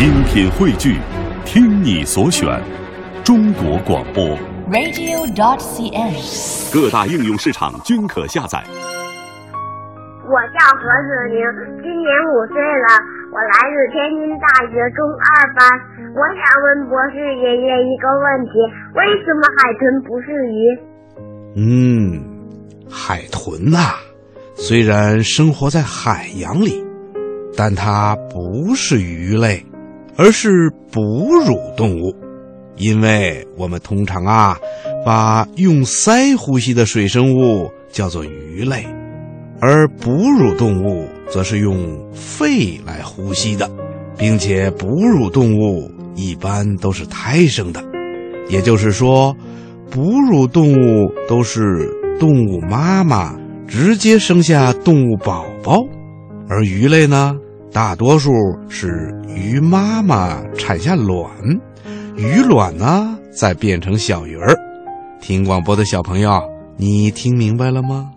精品汇聚，听你所选，中国广播。radio.dot.cn，。各大应用市场均可下载。我叫何子宁，今年五岁了，我来自天津大学中二班。我想问博士爷爷一个问题：为什么海豚不是鱼？嗯，海豚呐、虽然生活在海洋里，但它不是鱼类，而是哺乳动物。因为我们通常啊，把用鳃呼吸的水生物叫做鱼类，而哺乳动物则是用肺来呼吸的，并且哺乳动物一般都是胎生的，也就是说，哺乳动物都是动物妈妈直接生下动物宝宝，而鱼类呢，大多数是鱼妈妈产下卵，鱼卵呢再变成小鱼儿。听广播的小朋友，你听明白了吗？